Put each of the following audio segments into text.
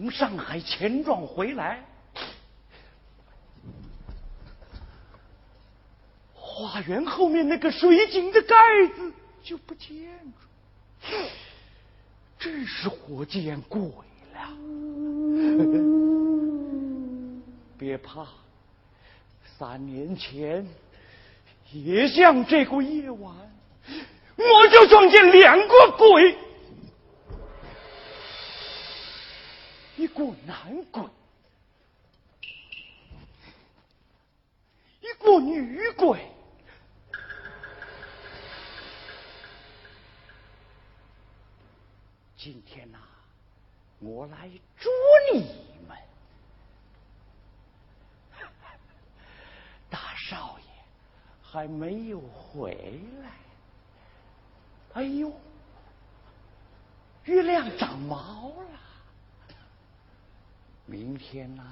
从上海钱庄回来，花园后面那个水井的盖子就不见了，真是活见鬼了！别怕，三年前也像这个夜晚，我就撞见两个鬼。个男鬼，一个女鬼。今天呐，我来捉你们。大少爷还没有回来。哎呦，月亮长毛了。明天呐，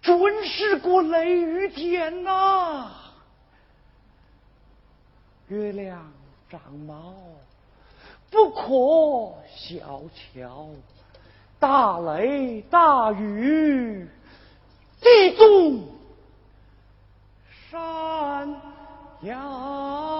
准是个雷雨天呐！月亮长毛，不可小瞧。大雷大雨，地动山摇。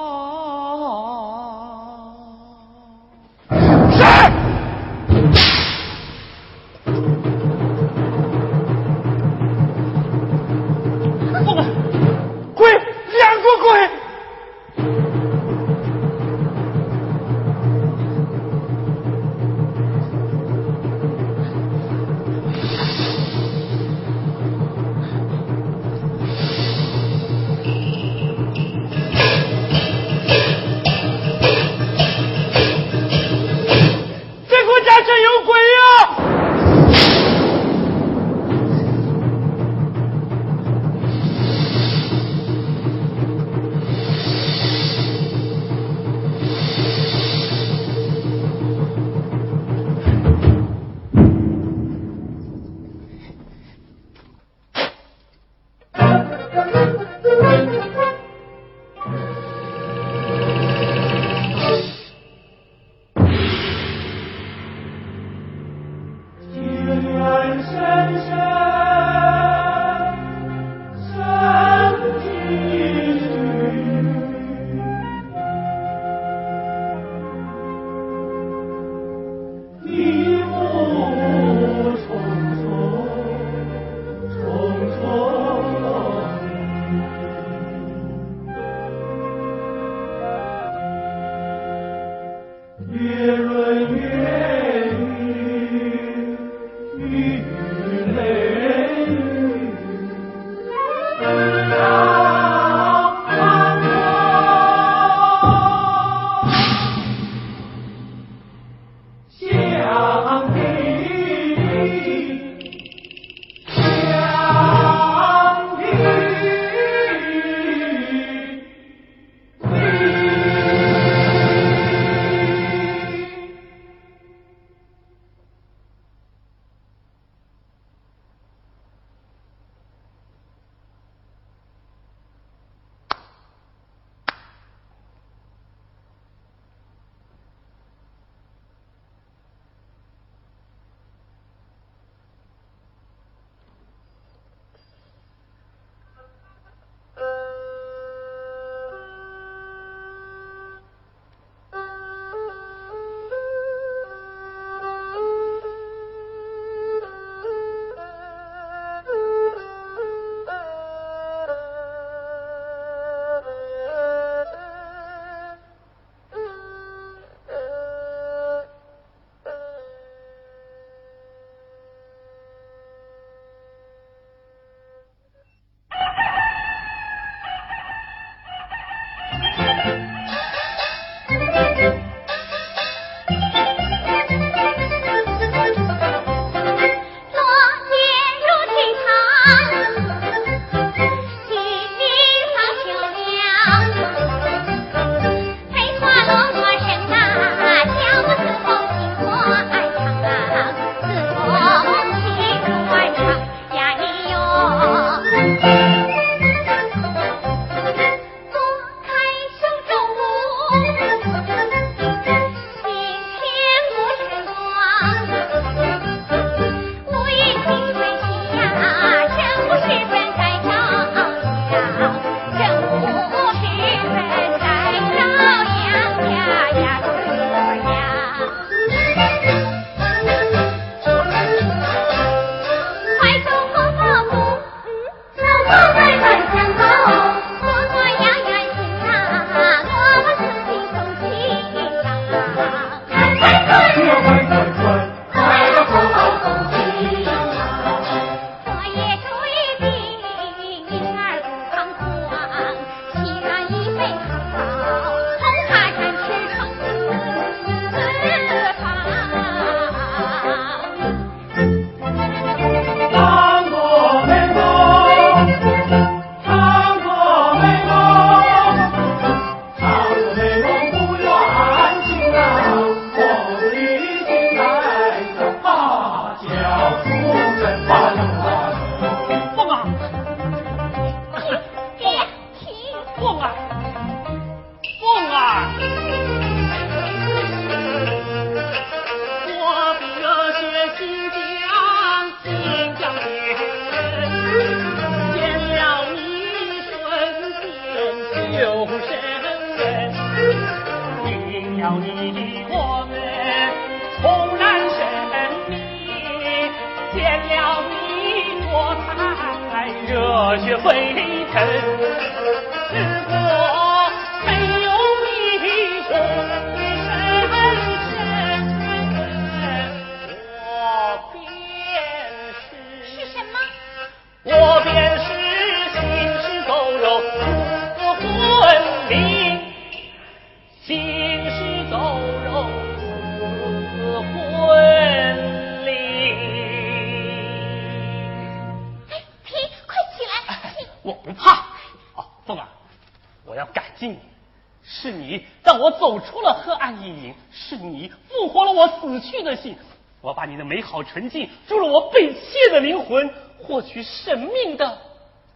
好纯净，注入我被窃的灵魂获取生命的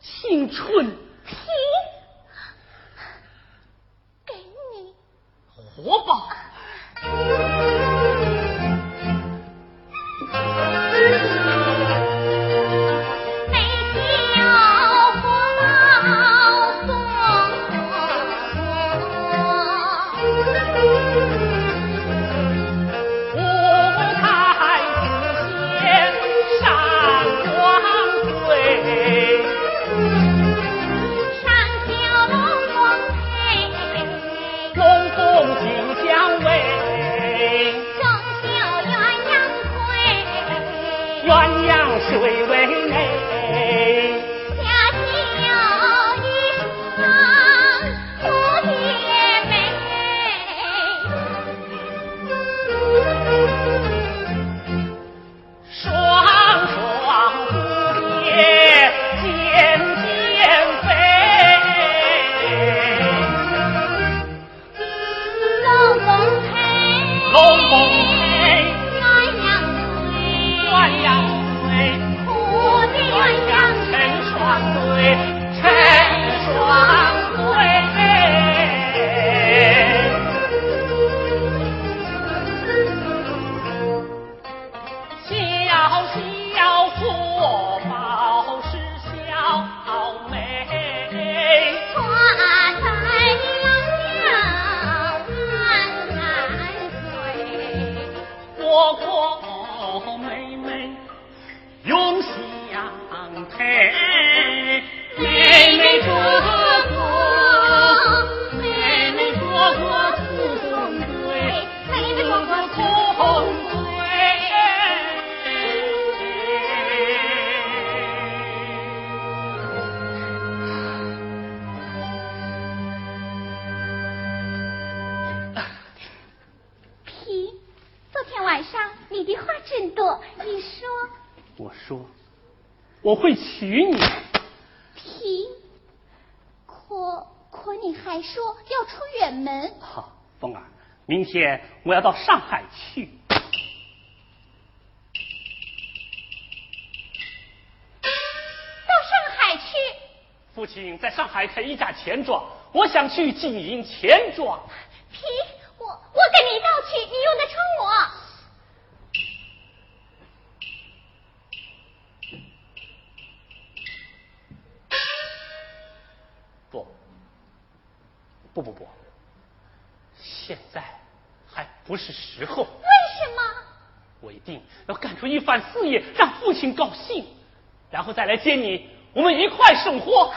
青春。皮，给你活吧。 แค่ 我会娶你，停。可可你还说要出远门。好，凤儿，明天我要到上海去。到上海去？父亲在上海开一家钱庄，我想去经营钱庄。来接你我们一块送货。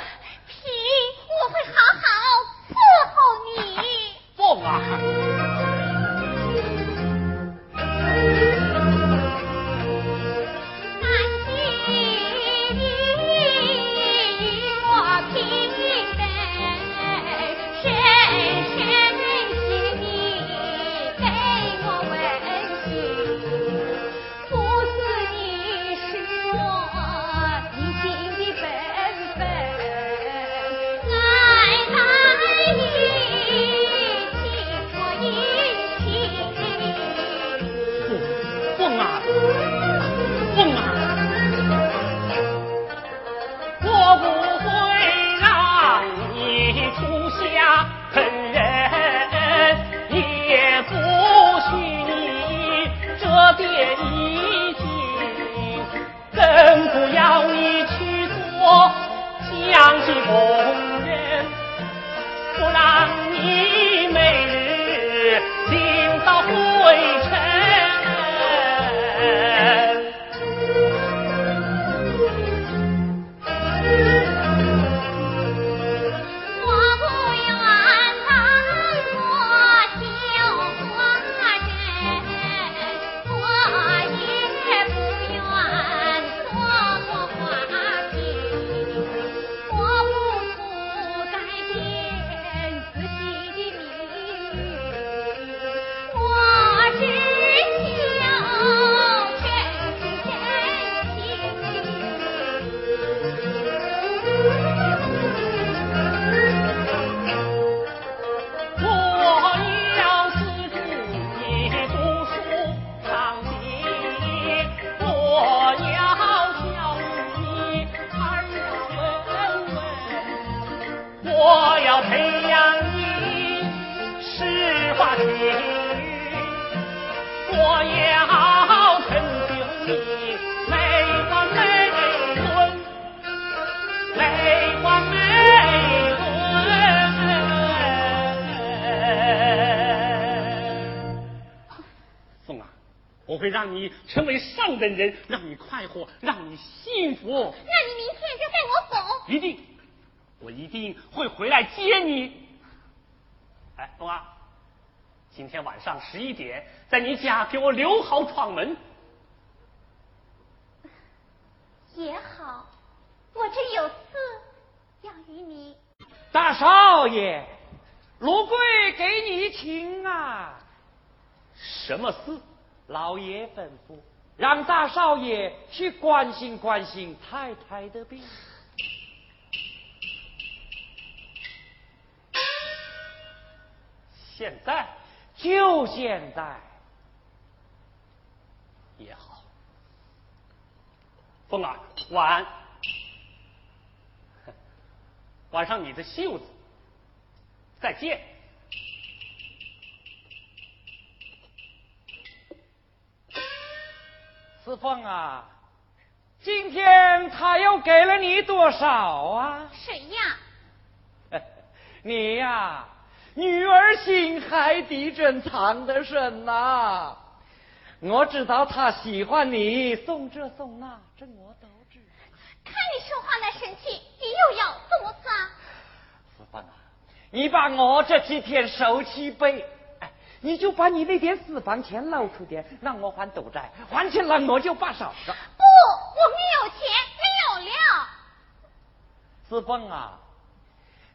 让你成为上等人，让你快活，让你幸福。那你明天就带我走。一定，我一定会回来接你。哎，冬儿，今天晚上十一点，在你家给我留好闯门。也好，我这有事要与你。大少爷，罗贵给你请啊。什么事？老爷吩咐，让大少爷去关心关心太太的病。现在就现在也好。凤儿，晚安。晚上你的袖子。再见。四凤啊，今天他又给了你多少啊？谁呀？你呀，女儿心海底针藏得深呐。我知道他喜欢你，送这送那，这我都知道。看你说话那神气，你又要怎么算？四凤啊，你把我这几天手气背。你就把你那点私房钱捞出点，让我还赌债，还清了我就罢手了。不，我没有钱，没有了。四凤啊，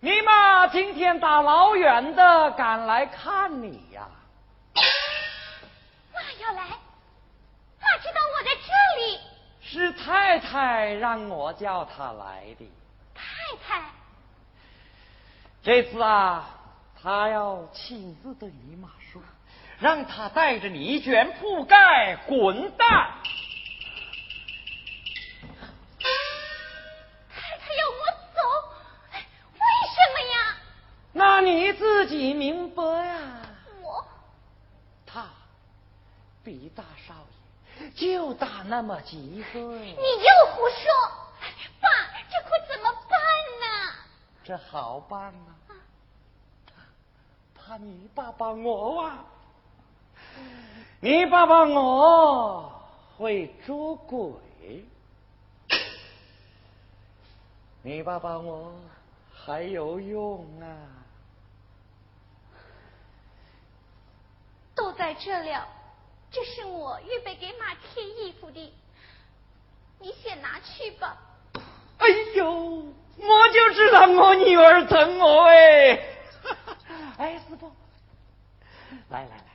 你妈今天大老远的赶来看你呀。妈要来，妈知道我在这里。是太太让我叫她来的。太太，这次啊。他要亲自对你妈说，让他带着你一卷铺盖滚蛋。太太要我走，为什么呀？那你自己明白呀。我，他比大少爷就大那么几岁。你又胡说，爸，这可怎么办呢？这好办啊。怕你爸爸我啊！你爸爸我会捉鬼，你爸爸我还有用啊！都在这了，这是我预备给马贴衣服的，你先拿去吧。哎呦，我就知道我女儿疼我哎！哎，师傅，来来来，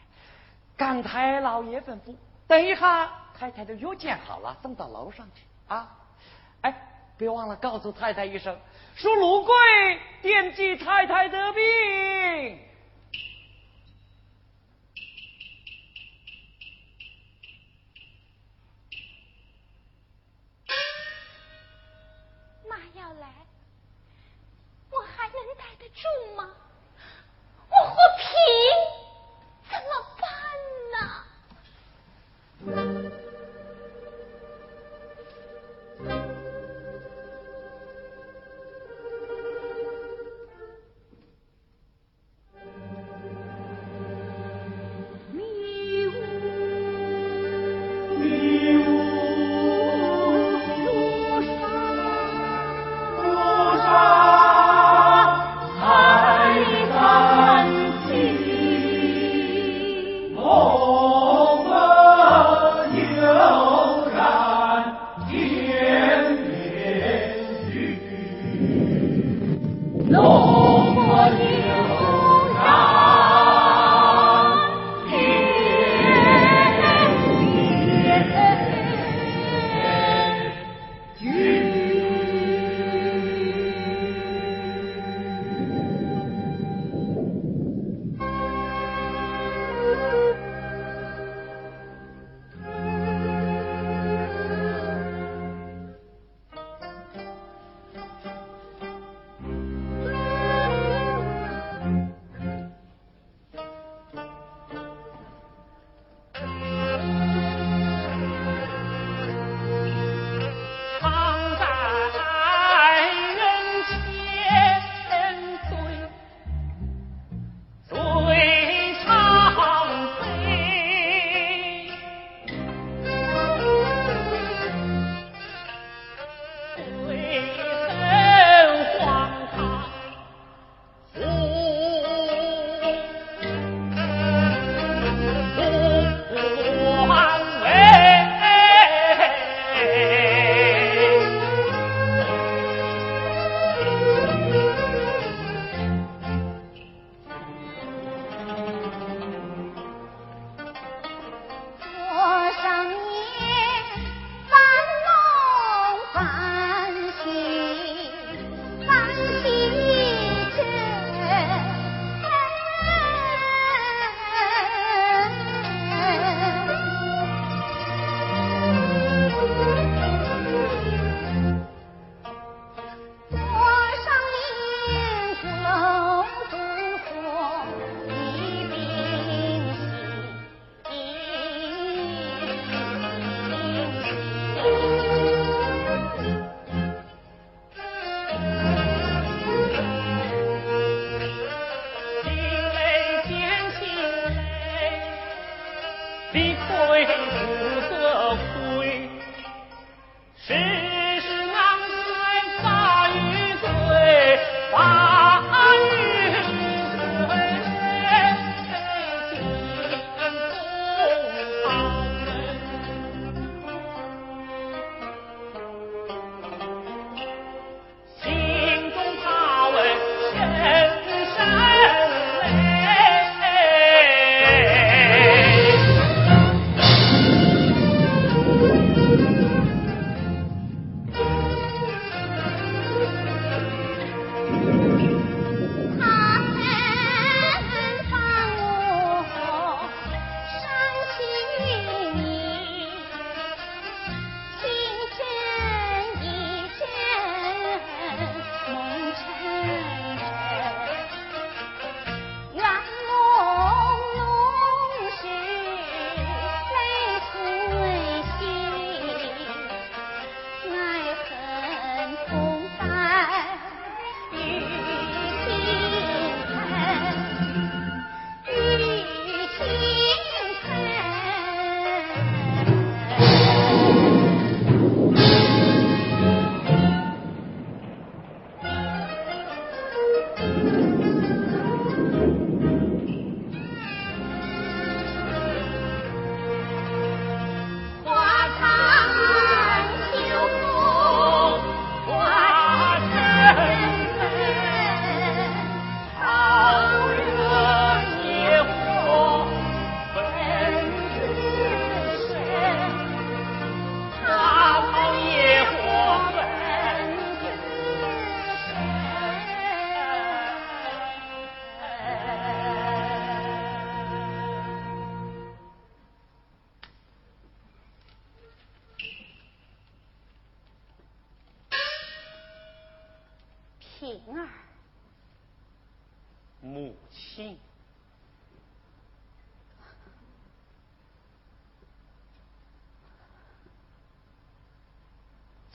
刚才老爷吩咐，等一下太太的药煎好了，送到楼上去啊！哎，别忘了告诉太太一声，说卢贵惦记太太的病。住吗？我活平。烦恼烦心。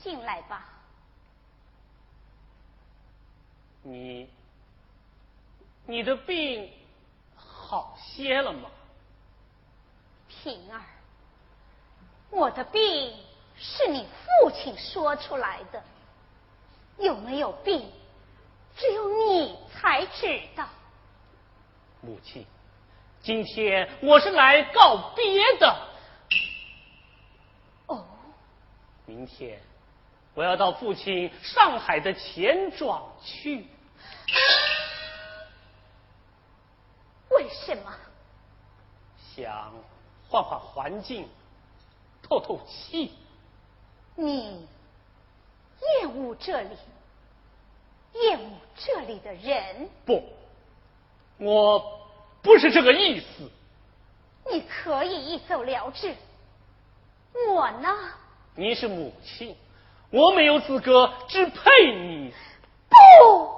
进来吧。你，你的病好些了吗？平儿，我的病是你父亲说出来的，有没有病，只有你才知道。母亲，今天我是来告别的。哦，明天我要到父亲上海的钱庄去。为什么？想换换环境，透透气。你厌恶这里，厌恶这里的人。不，我不是这个意思。你可以一走了之，我呢？你是母亲，我没有资格支配你。不。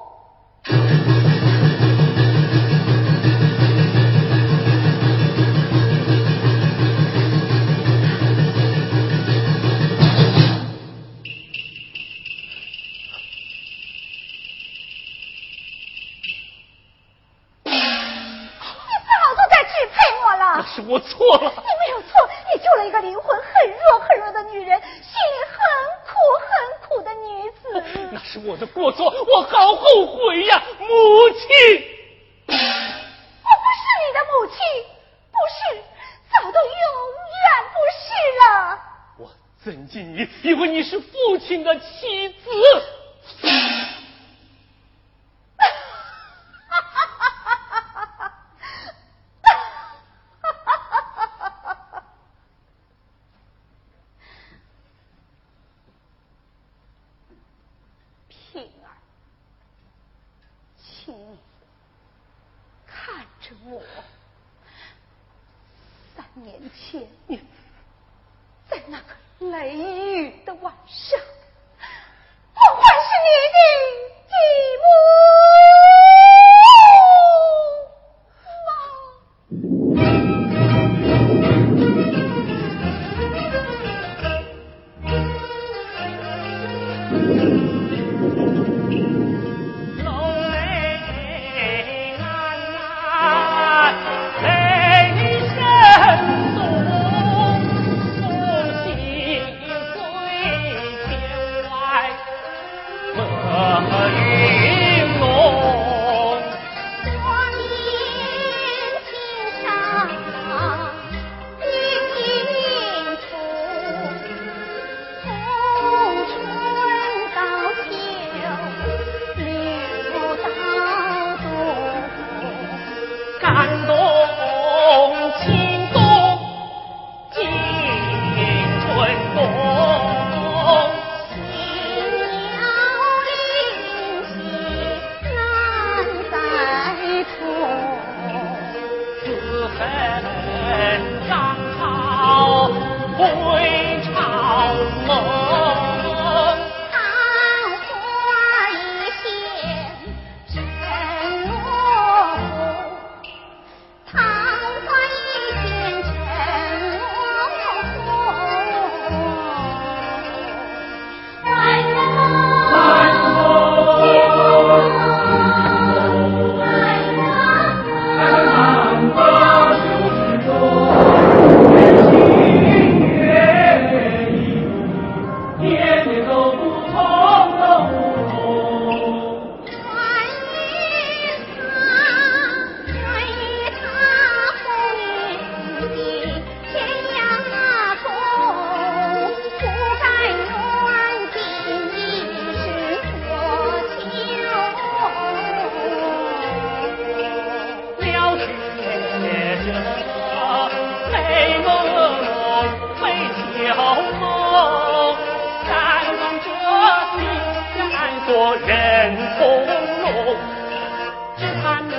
是我错了，你没有错，你救了一个灵魂很弱很弱的女人，心里很苦很苦的女子。那是我的过错，我好后悔呀，母亲。我不是你的母亲，不是，早都永远不是了。我尊敬你，因为你是父亲的妻子。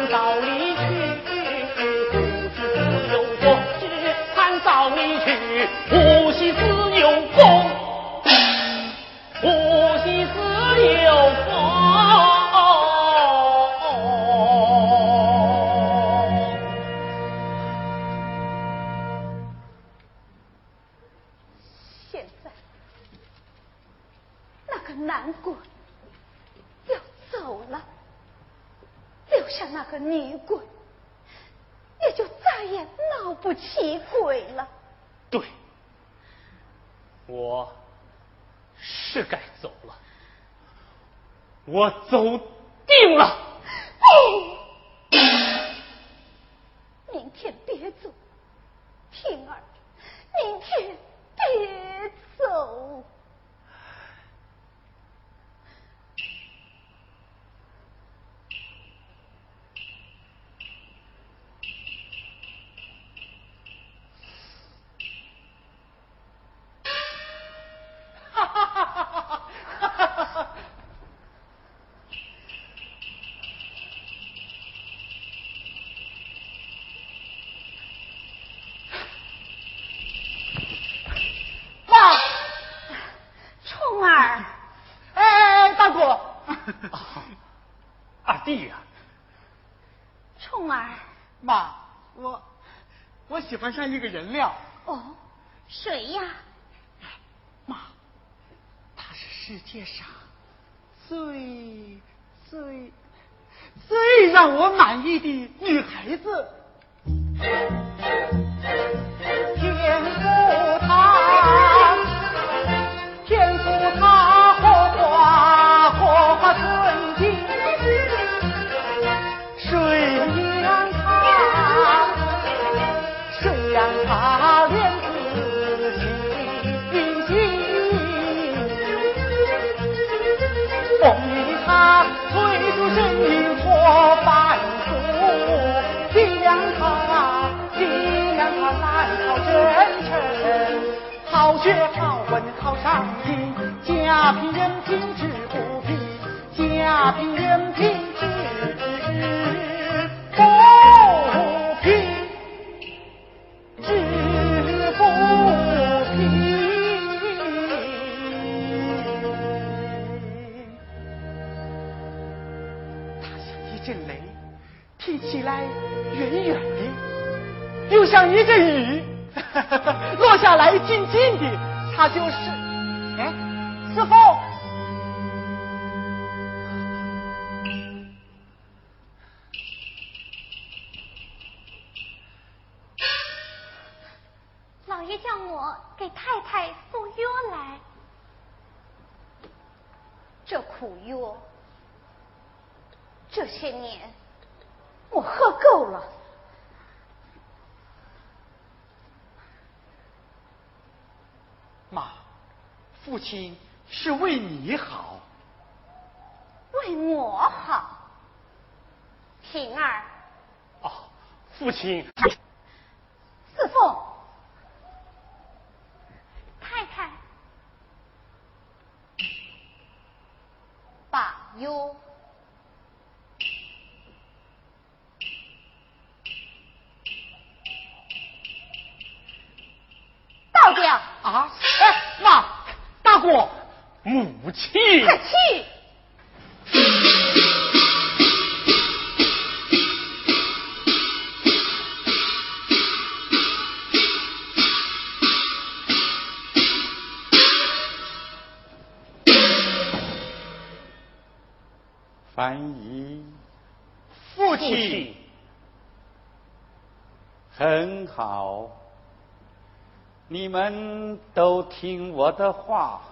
高。喜欢上一个人了。哦，谁呀？妈，她是世界上最最最让我满意的女孩子。天好学好问好上进家贫人贫志不贫家贫人贫志不贫志不贫他像一阵雷听起来远远的又像一阵雨。落下来静静的，他就是。哎，师傅，老爷叫我给太太送药来，这苦药这些年。我喝够了，妈，父亲是为你好，为我好，平儿。哦，父亲。你们都听我的话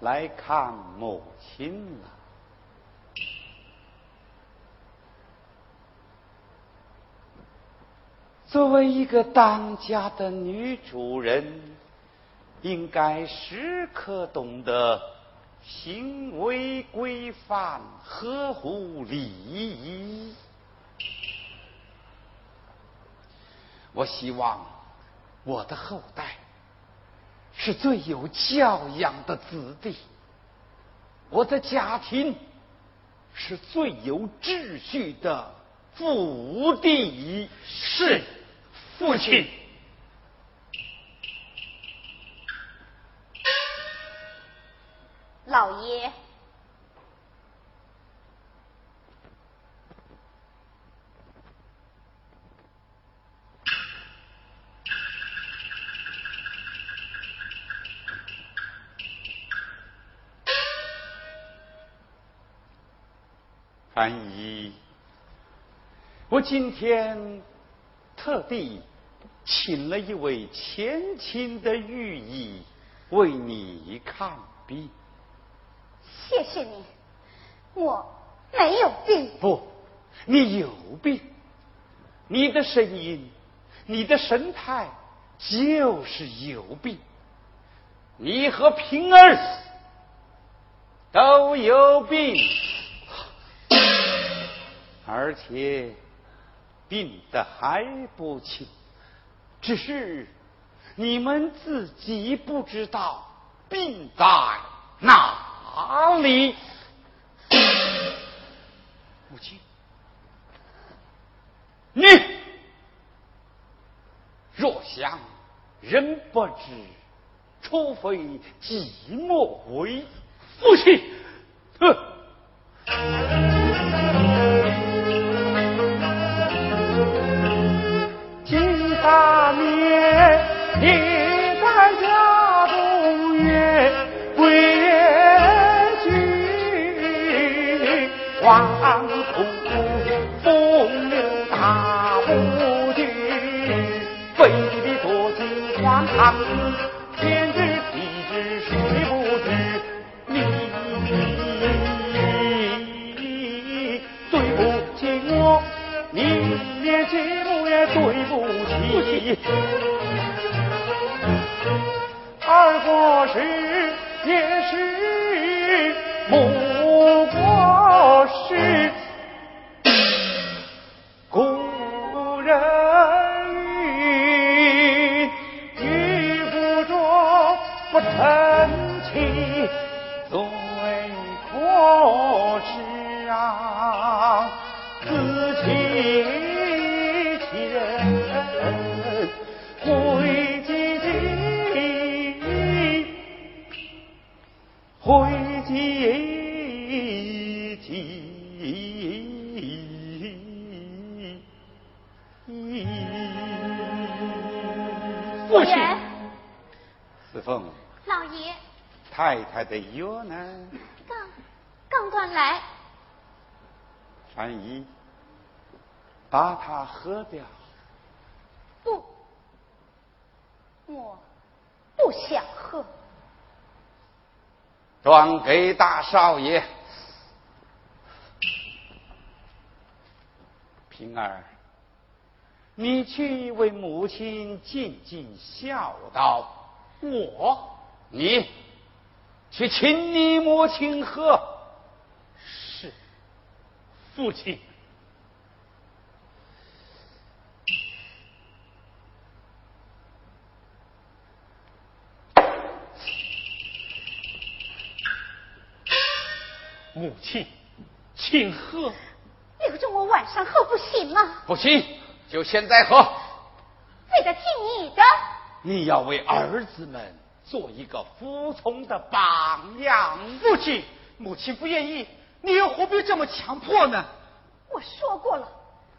来看母亲了。作为一个当家的女主人，应该时刻懂得行为规范，合乎礼仪。我希望我的后代。是最有教养的子弟，我的家庭是最有秩序的父弟。是，父亲。老爷。范姨，我今天特地请了一位前清的御医为你看病。谢谢你，我没有病。不，你有病。你的声音，你的神态，就是有病。你和平儿都有病。而且病得还不轻，只是你们自己不知道病在哪里。母亲，你若想人不知，除非己莫为。父亲，哼。不起。二过时也是回几几？父亲，四凤，老爷，太太的药呢？刚刚端来。传医，把它喝掉。不，我不想喝。转给大少爷，平儿，你去为母亲尽尽孝道。我，你去请你母亲喝。是，父亲。母亲，请喝。留着我晚上喝不行吗？不行，就现在喝。为了听你的。你要为儿子们做一个服从的榜样。父亲，母亲不愿意，你又何必这么强迫呢？我说过了，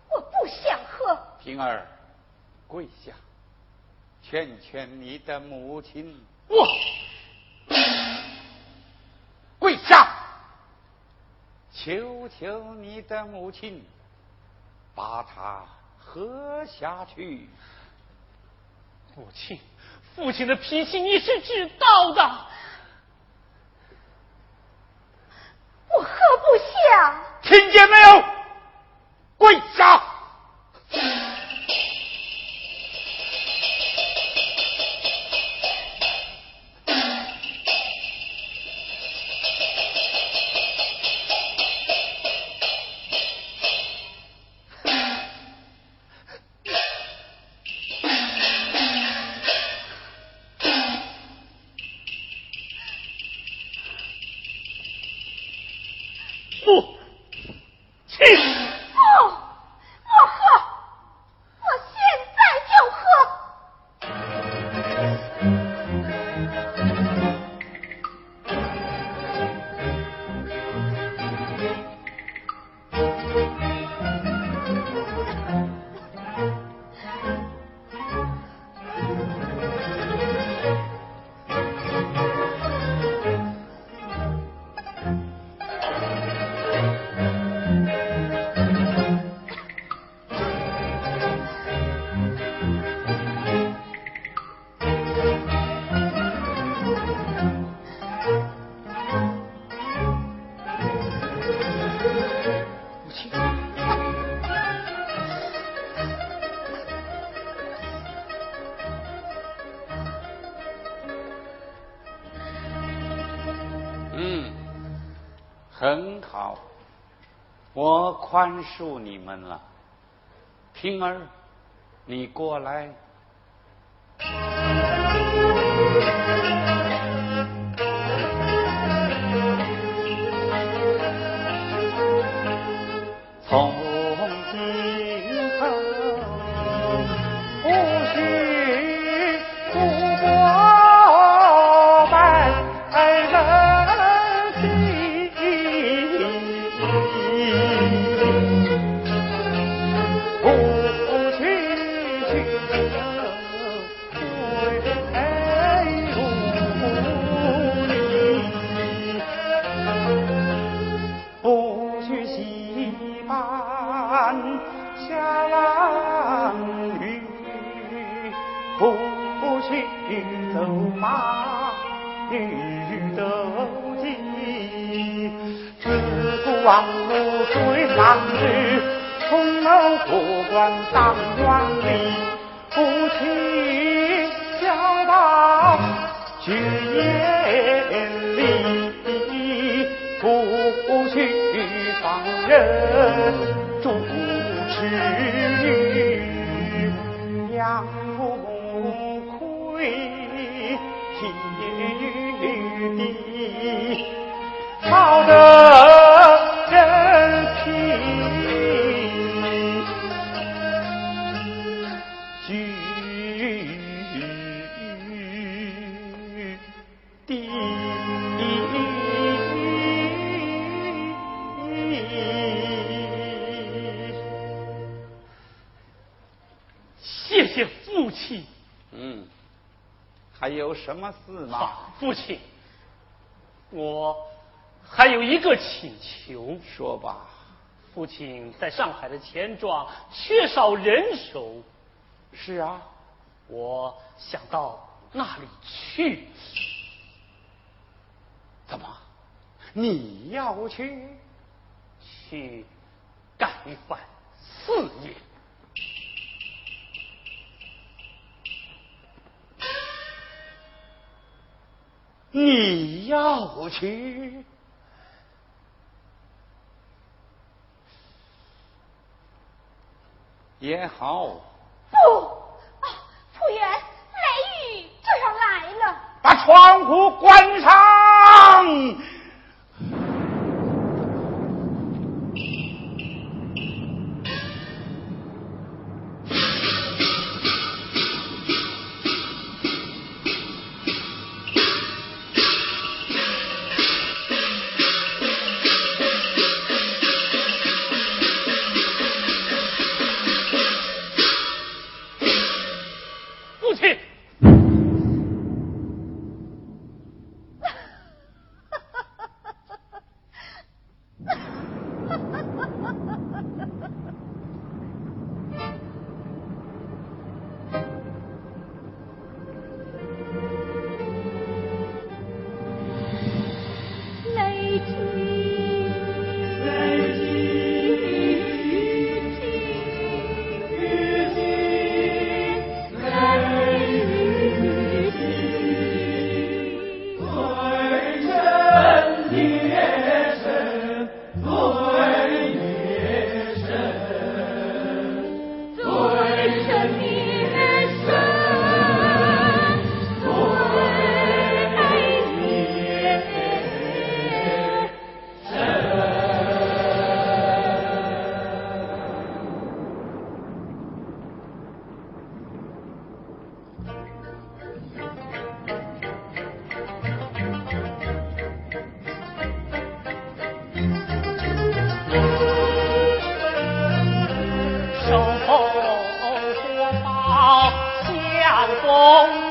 我不想喝。平儿，跪下，劝劝你的母亲。我求求你的母亲，把它喝下去。母亲，父亲的脾气你是知道的。我喝不下。听见没有？跪下。很好，我宽恕你们了。平儿，你过来。路追上去，从楼过关当官吏，夫妻孝道举眼里，不许放人主持，什么事吗？父亲，我还有一个请求。说吧。父亲在上海的钱庄缺少人手。是啊，我想到那里去。怎么？你要去？去干一番事业。你要去也好。不，啊，仆员，雷雨就要来了。把窗户关上。红。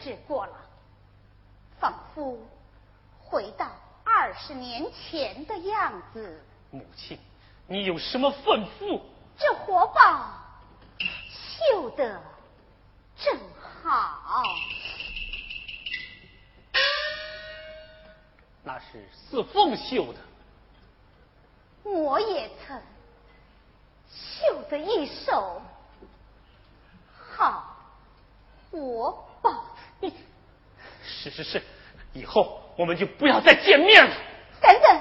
又布置过了，仿佛回到二十年前的样子。母亲，你有什么吩咐？这活宝绣得正好。那是四凤绣的，我也曾绣的一手好活宝。是是是，以后我们就不要再见面了。等等，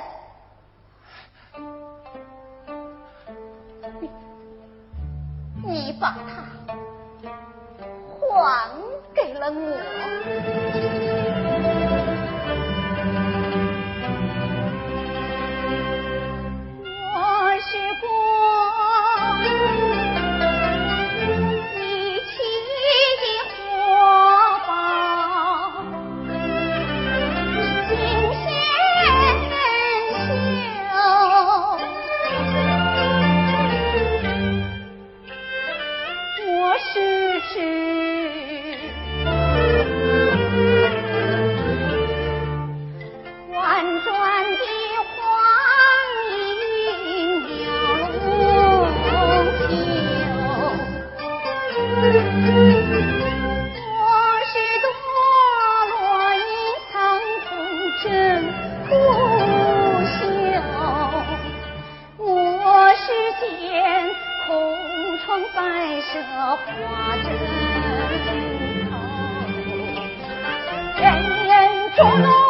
你把它还给了我。这花针头，人人捉弄。